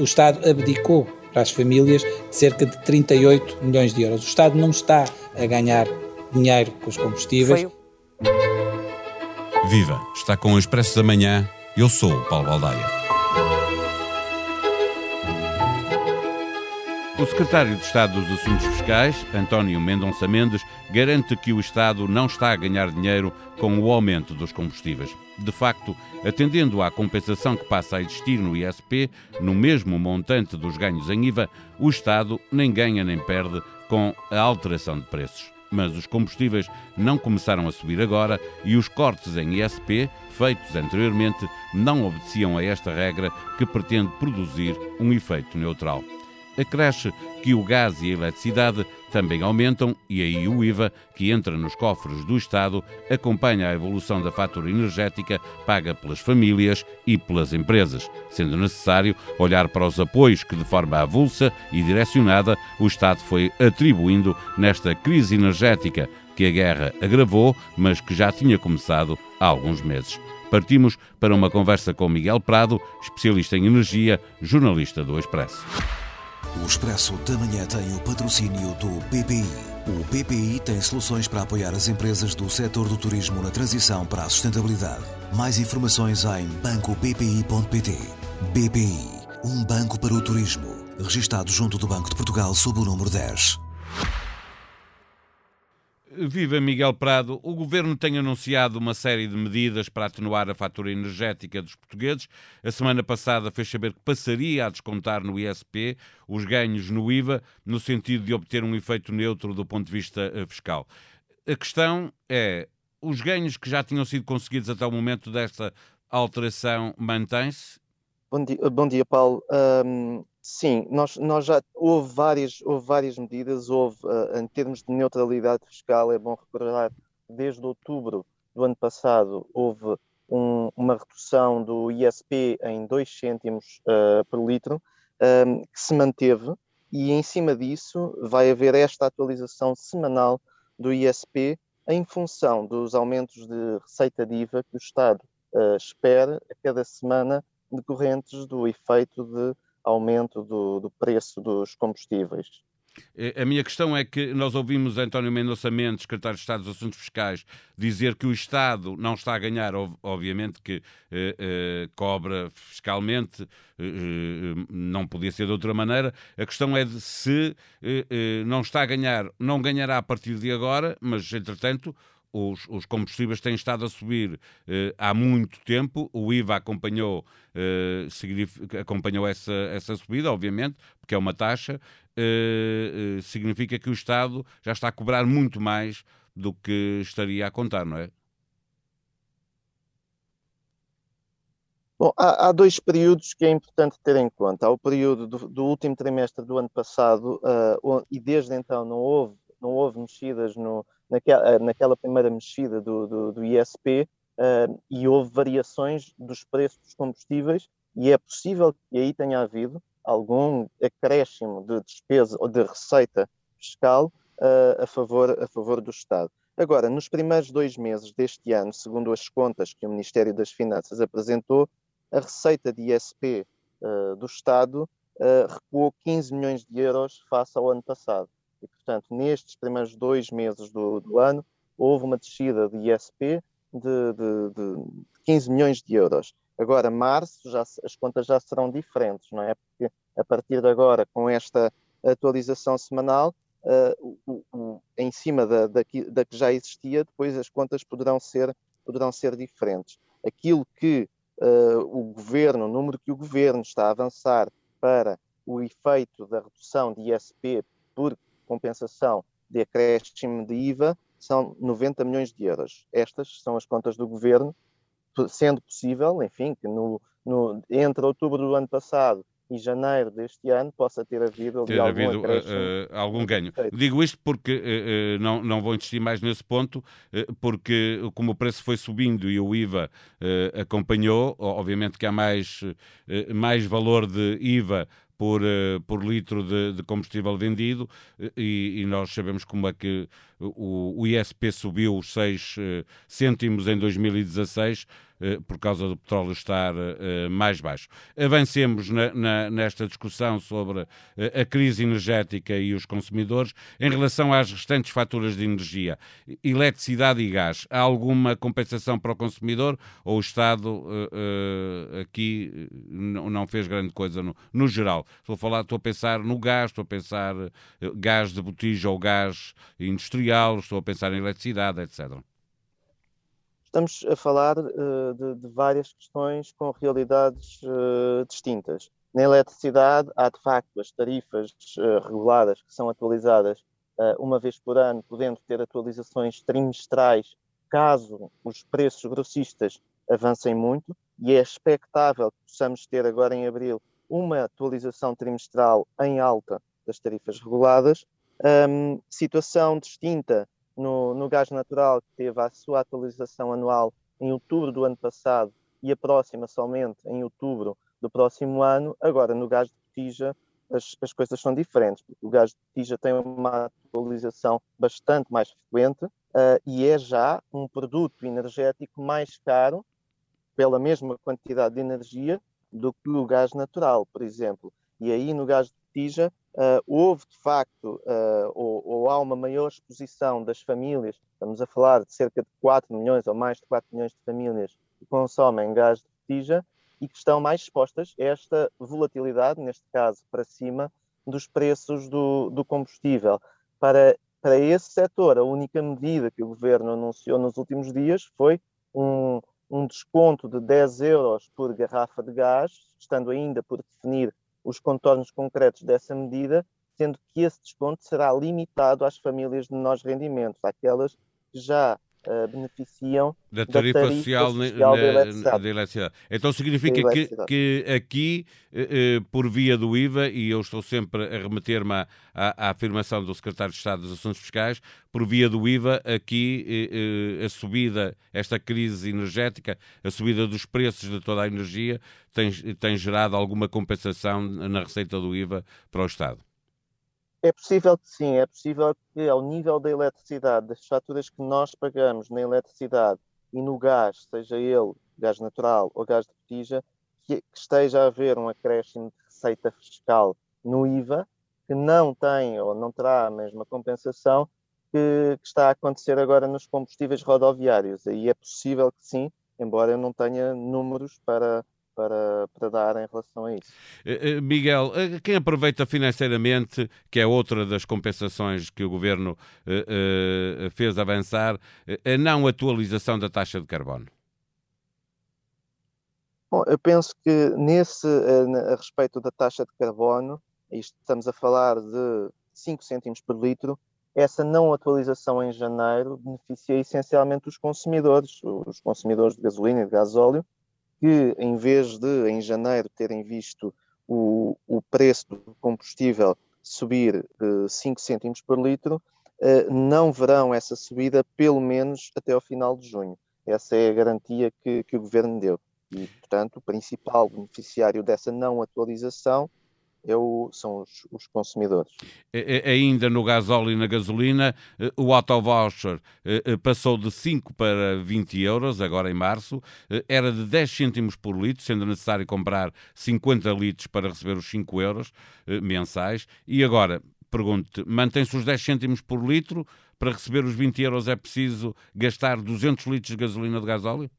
O Estado abdicou para as famílias de cerca de 38 milhões de euros. O Estado não está a ganhar dinheiro com os combustíveis. Foi... Viva! Está com o Expresso da Manhã. Eu sou o Paulo Baldaia. O secretário de Estado dos Assuntos Fiscais, António Mendonça Mendes, garante que o Estado não está a ganhar dinheiro com o aumento dos combustíveis. De facto, atendendo à compensação que passa a existir no ISP, no mesmo montante dos ganhos em IVA, o Estado nem ganha nem perde com a alteração de preços. Mas os combustíveis não começaram a subir agora e os cortes em ISP, feitos anteriormente, não obedeciam a esta regra que pretende produzir um efeito neutral acresce que o gás e a eletricidade também aumentam e aí o IVA, que entra nos cofres do Estado, acompanha a evolução da fatura energética paga pelas famílias e pelas empresas, sendo necessário olhar para os apoios que, de forma avulsa e direcionada, o Estado foi atribuindo nesta crise energética que a guerra agravou, mas que já tinha começado há alguns meses. Partimos para uma conversa com Miguel Prado, especialista em energia, jornalista do Expresso. O Expresso da Manhã tem o patrocínio do BPI. O BPI tem soluções para apoiar as empresas do setor do turismo na transição para a sustentabilidade. Mais informações em bancobpi.pt. BPI, um banco para o turismo. Registado junto do Banco de Portugal sob o número 10. Viva Miguel Prado. O governo tem anunciado uma série de medidas para atenuar a fatura energética dos portugueses. A semana passada fez saber que passaria a descontar no ISP os ganhos no IVA, no sentido de obter um efeito neutro do ponto de vista eh, fiscal. A questão é: os ganhos que já tinham sido conseguidos até o momento desta alteração mantêm-se? Bom dia, bom dia Paulo. Um, Sim, nós, nós já houve várias, houve várias medidas, houve uh, em termos de neutralidade fiscal, é bom recordar, desde outubro do ano passado houve um, uma redução do ISP em 2 cêntimos uh, por litro, um, que se manteve, e em cima disso vai haver esta atualização semanal do ISP em função dos aumentos de receita de IVA que o Estado uh, espera a cada semana decorrentes do efeito de aumento do, do preço dos combustíveis. A minha questão é que nós ouvimos António Mendonça Mendes, secretário de Estado dos Assuntos Fiscais, dizer que o Estado não está a ganhar, obviamente que eh, eh, cobra fiscalmente, eh, eh, não podia ser de outra maneira. A questão é de se eh, eh, não está a ganhar, não ganhará a partir de agora, mas entretanto os, os, combustíveis têm estado a subir eh, há muito tempo, o IVA acompanhou, eh, acompanhou essa, essa subida, obviamente, porque é uma taxa, eh, eh, significa que o Estado já está a cobrar muito mais do que estaria a contar, não é? Bom, há, há, dois períodos que é importante ter em conta. Há o período do, do último trimestre do ano passado, uh, e desde então não houve, não houve mexidas no, naquela, eh, naquela primeira mexida do, do, do ISP uh, eh, e houve variações dos preços dos combustíveis e é possível que aí tenha havido algum acréscimo de despesa ou de receita fiscal uh, a, favor, a favor do Estado. Agora, nos primeiros dois meses deste ano, segundo as contas que o Ministério das Finanças apresentou, a receita de ISP uh, do Estado recuou 15 milhões de euros face ao ano passado. E, portanto, nestes primeiros dois meses do, do ano, houve uma descida de ISP de, de, de 15 milhões de euros. Agora, março, já, as contas já serão diferentes, não é? Porque a partir de agora, com esta atualização semanal, uh, o, o, em cima da, da, da, que, já existia, depois as contas poderão ser, poderão ser diferentes. Aquilo que uh, o governo, o número que o governo está a avançar para o efeito da redução de ISP por compensação de acréscimo de IVA são 90 milhões de euros. Estas são as contas do governo, sendo possível, enfim, que no, no, entre outubro do ano passado e janeiro deste ano possa ter havido, ter algum, havido uh, algum ganho. Digo isto porque uh, não, não vou insistir mais nesse ponto, porque como o preço foi subindo e o IVA acompanhou, obviamente que há mais, mais valor de IVA por, uh, por litro de, de, combustível vendido e, e, nós sabemos como é que o, o ISP subiu os 6 cêntimos em 2016 eh, por causa do petróleo estar eh, mais baixo. Avancemos na, na, nesta discussão sobre eh, a crise energética e os consumidores. Em relação às restantes faturas de energia, eletricidade e gás, há alguma compensação para o consumidor ou o Estado aqui não fez grande coisa no, no geral? Estou a falar, estou a pensar no gás, estou a pensar gás de botija ou gás industrial, estou a pensar em eletricidade, etc estamos a falar uh, de, de, várias questões com realidades uh, distintas. Na eletricidade, há de facto as tarifas uh, reguladas que são atualizadas uma vez por ano, podendo ter atualizações trimestrais, caso os preços grossistas avancem muito, e é expectável que possamos ter agora em abril uma atualização trimestral em alta das tarifas reguladas. Um, situação distinta no, no gás natural, que teve a sua atualização anual em outubro do ano passado e a próxima somente em outubro do próximo ano, agora no gás de botija as, as coisas são diferentes, porque o gás de botija tem uma atualização bastante mais frequente uh, e é já um produto energético mais caro pela mesma quantidade de energia do que o gás natural, por exemplo. E aí no gás de botija Uh, houve, de facto, uh, ou, ou, há uma maior exposição das famílias, estamos a falar de cerca de 4 milhões ou mais de 4 milhões de famílias que consomem gás de botija e que estão mais expostas a esta volatilidade, neste caso para cima, dos preços do, do combustível. Para, para esse setor, a única medida que o governo anunciou nos últimos dias foi um, um desconto de 10 euros por garrafa de gás, estando ainda por definir os contornos concretos dessa medida, sendo que esse desconto será limitado às famílias de menores rendimentos, àquelas que já uh, beneficiam da tarifa, da tarifa social, social na, eletricidade. da eletricidade. Então significa que, que aqui, uh, por via do IVA, e eu estou sempre a remeter-me à, à, afirmação do Secretário de Estado dos Assuntos Fiscais, por via do IVA, aqui uh, a subida, esta crise energética, a subida dos preços de toda a energia, tem, tem gerado alguma compensação na receita do IVA para o Estado. É possível que sim, é possível que ao nível da eletricidade, das faturas que nós pagamos na eletricidade e no gás, seja ele gás natural ou gás de botija, que, esteja a haver um acréscimo de receita fiscal no IVA, que não tem ou não terá a mesma compensação que, que está a acontecer agora nos combustíveis rodoviários. Aí é possível que sim, embora eu não tenha números para, para, para dar em relação a isso. Eh, eh, Miguel, eh, quem aproveita financeiramente, que é outra das compensações que o Governo fez avançar, a não atualização da taxa de carbono? Bom, eu penso que nesse, a respeito da taxa de carbono, estamos a falar de 5 cêntimos por litro, essa não atualização em janeiro beneficia essencialmente os consumidores, os consumidores de gasolina e de gasóleo, que, em vez de, em janeiro, terem visto o, o preço do combustível subir uh, 5 cêntimos por litro, uh, não verão essa subida pelo menos até ao final de junho. Essa é a garantia que, que o governo deu. E, portanto, o principal beneficiário dessa não atualização é o, são os, os, consumidores. Ainda no gasóleo e na gasolina, eh, o auto-voucher eh, eh, passou de 5 para 20 euros, agora em março, era de 10 cêntimos por litro, sendo necessário comprar 50 litros para receber os 5 euros mensais, e agora, pergunto mantém-se os 10 cêntimos por litro, para receber os 20 euros é preciso gastar 200 litros de gasolina de gasóleo?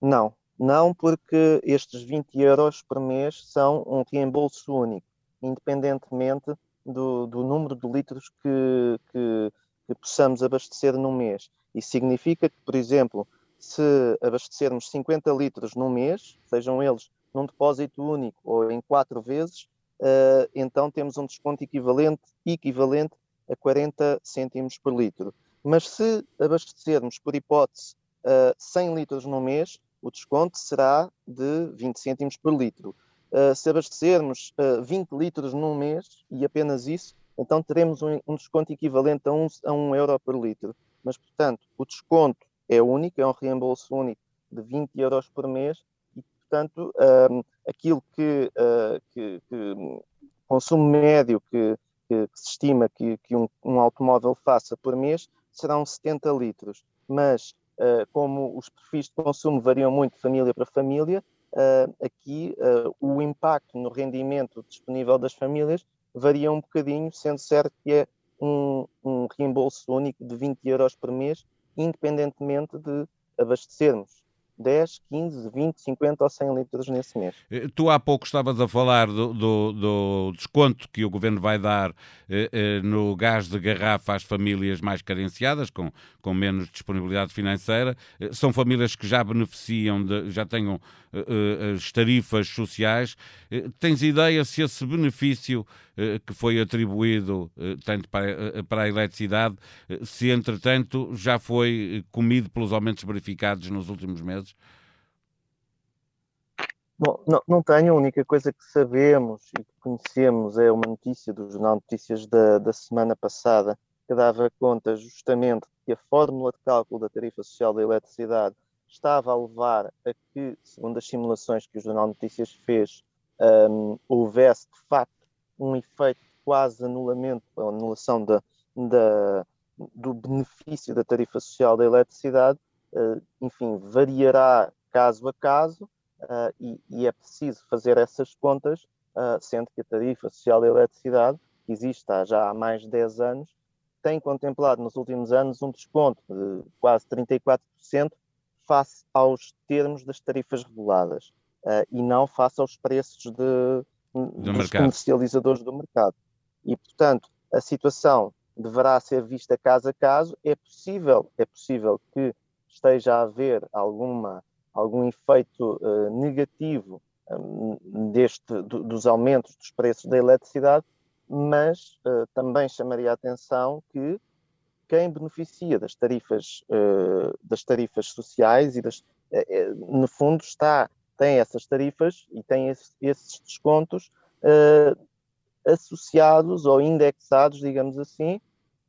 Não, não porque estes 20 euros por mês são um reembolso único, independentemente do, do número de litros que, que, que, possamos abastecer no mês. Isso significa que, por exemplo, se abastecermos 50 litros no mês, sejam eles num depósito único ou em quatro vezes, uh, então temos um desconto equivalente, equivalente a 40 cêntimos por litro. Mas se abastecermos, por hipótese, uh, 100 litros no mês, o desconto será de 20 cêntimos por litro. Uh, se abastecermos uh, ah, 20 litros num mês, e apenas isso, então teremos um, um desconto equivalente a 1 um, a um euro por litro. Mas, portanto, o desconto é único, é um reembolso único de 20 euros por mês, e, portanto, uh, aquilo que, que, que, consumo médio que, que, se estima que, um, um, automóvel faça por mês serão 70 litros. Mas, uh, como os perfis de consumo variam muito de família para família, uh, aqui uh, o impacto no rendimento disponível das famílias varia um bocadinho, sendo certo que é um, um reembolso único de 20 euros por mês, independentemente de abastecermos 10, 15, 20, 50 ou 100 litros nesse mês. Eh, tu há pouco estavas a falar do, do, do desconto que o Governo vai dar eh, eh, no gás de garrafa às famílias mais carenciadas, com, com menos disponibilidade financeira. Eh, são famílias que já beneficiam, de, já tenham as tarifas sociais. tens ideia se esse benefício que foi atribuído tanto para, para a eletricidade, se entretanto já foi comido pelos aumentos verificados nos últimos meses? Bom, não, não tenho. A única coisa que sabemos e que conhecemos é uma notícia do Jornal Notícias da, da semana passada, que dava conta justamente que a fórmula de cálculo da tarifa social da eletricidade estava a levar a que, segundo as simulações que o Jornal Notícias fez, um, houvesse de facto um efeito quase anulamento, ou anulação da, da, do benefício da tarifa social da eletricidade. Uh, enfim, variará caso a caso, uh, e, e, é preciso fazer essas contas, uh, sendo que a tarifa social da eletricidade, que existe já há mais de 10 anos, tem contemplado nos últimos anos um desconto de quase 34% face aos termos das tarifas reguladas uh, e não face aos preços de, do dos mercado. comercializadores do mercado. E, portanto, a situação deverá ser vista caso a caso. É possível, é possível que esteja a haver alguma algum efeito uh, negativo um, deste, do, dos aumentos dos preços da eletricidade, mas uh, também chamaria a atenção que quem beneficia das tarifas, uh, das tarifas sociais e das, no fundo está, tem essas tarifas e tem esse, esses descontos associados ou indexados, digamos assim,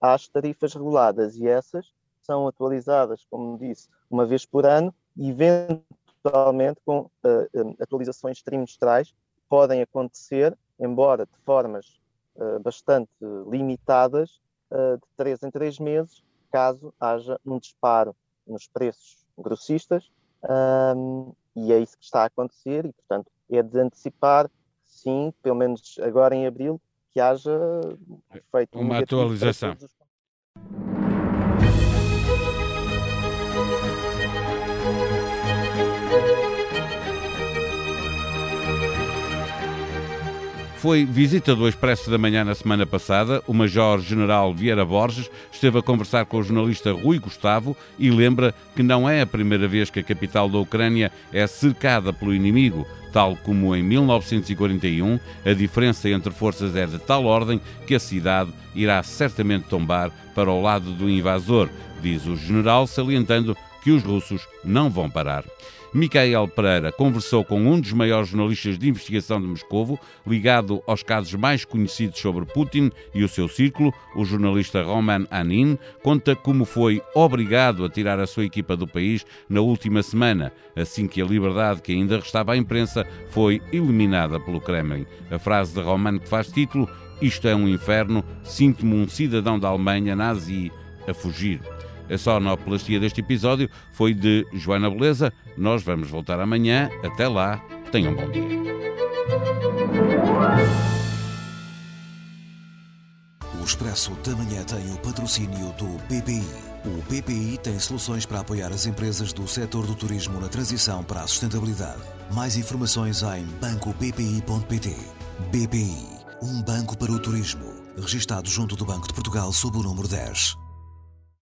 às tarifas reguladas. E essas são atualizadas, como disse, uma vez por ano eventualmente com atualizações trimestrais podem acontecer, embora de formas bastante limitadas, uh, de três em três meses, caso haja um disparo nos preços grossistas, um, e é isso que está a acontecer, e portanto é de antecipar, sim, pelo menos agora em abril, que haja feito uma atualização. Foi visita do Expresso da Manhã na semana passada. O Major-General Vieira Borges esteve a conversar com o jornalista Rui Gustavo e lembra que não é a primeira vez que a capital da Ucrânia é cercada pelo inimigo. Tal como em 1941, a diferença entre forças é de tal ordem que a cidade irá certamente tombar para o lado do invasor, diz o general, salientando que os russos não vão parar. Micael Pereira conversou com um dos maiores jornalistas de investigação de Moscovo, ligado aos casos mais conhecidos sobre Putin e o seu círculo, o jornalista Roman Anin, conta como foi obrigado a tirar a sua equipa do país na última semana, assim que a liberdade que ainda restava à imprensa foi eliminada pelo Kremlin. A frase de Roman que faz título Isto é um inferno, sinto-me um cidadão da Alemanha nazi a fugir. A sonoplastia deste episódio foi de Joana Beleza. Nós vamos voltar amanhã. Até lá, tenham um bom dia. O Expresso da Manhã tem o patrocínio do BPI. O BPI tem soluções para apoiar as empresas do setor do turismo na transição para a sustentabilidade. Mais informações em bancobpi.pt. BPI, um banco para o turismo. Registado junto do Banco de Portugal sob o número 10.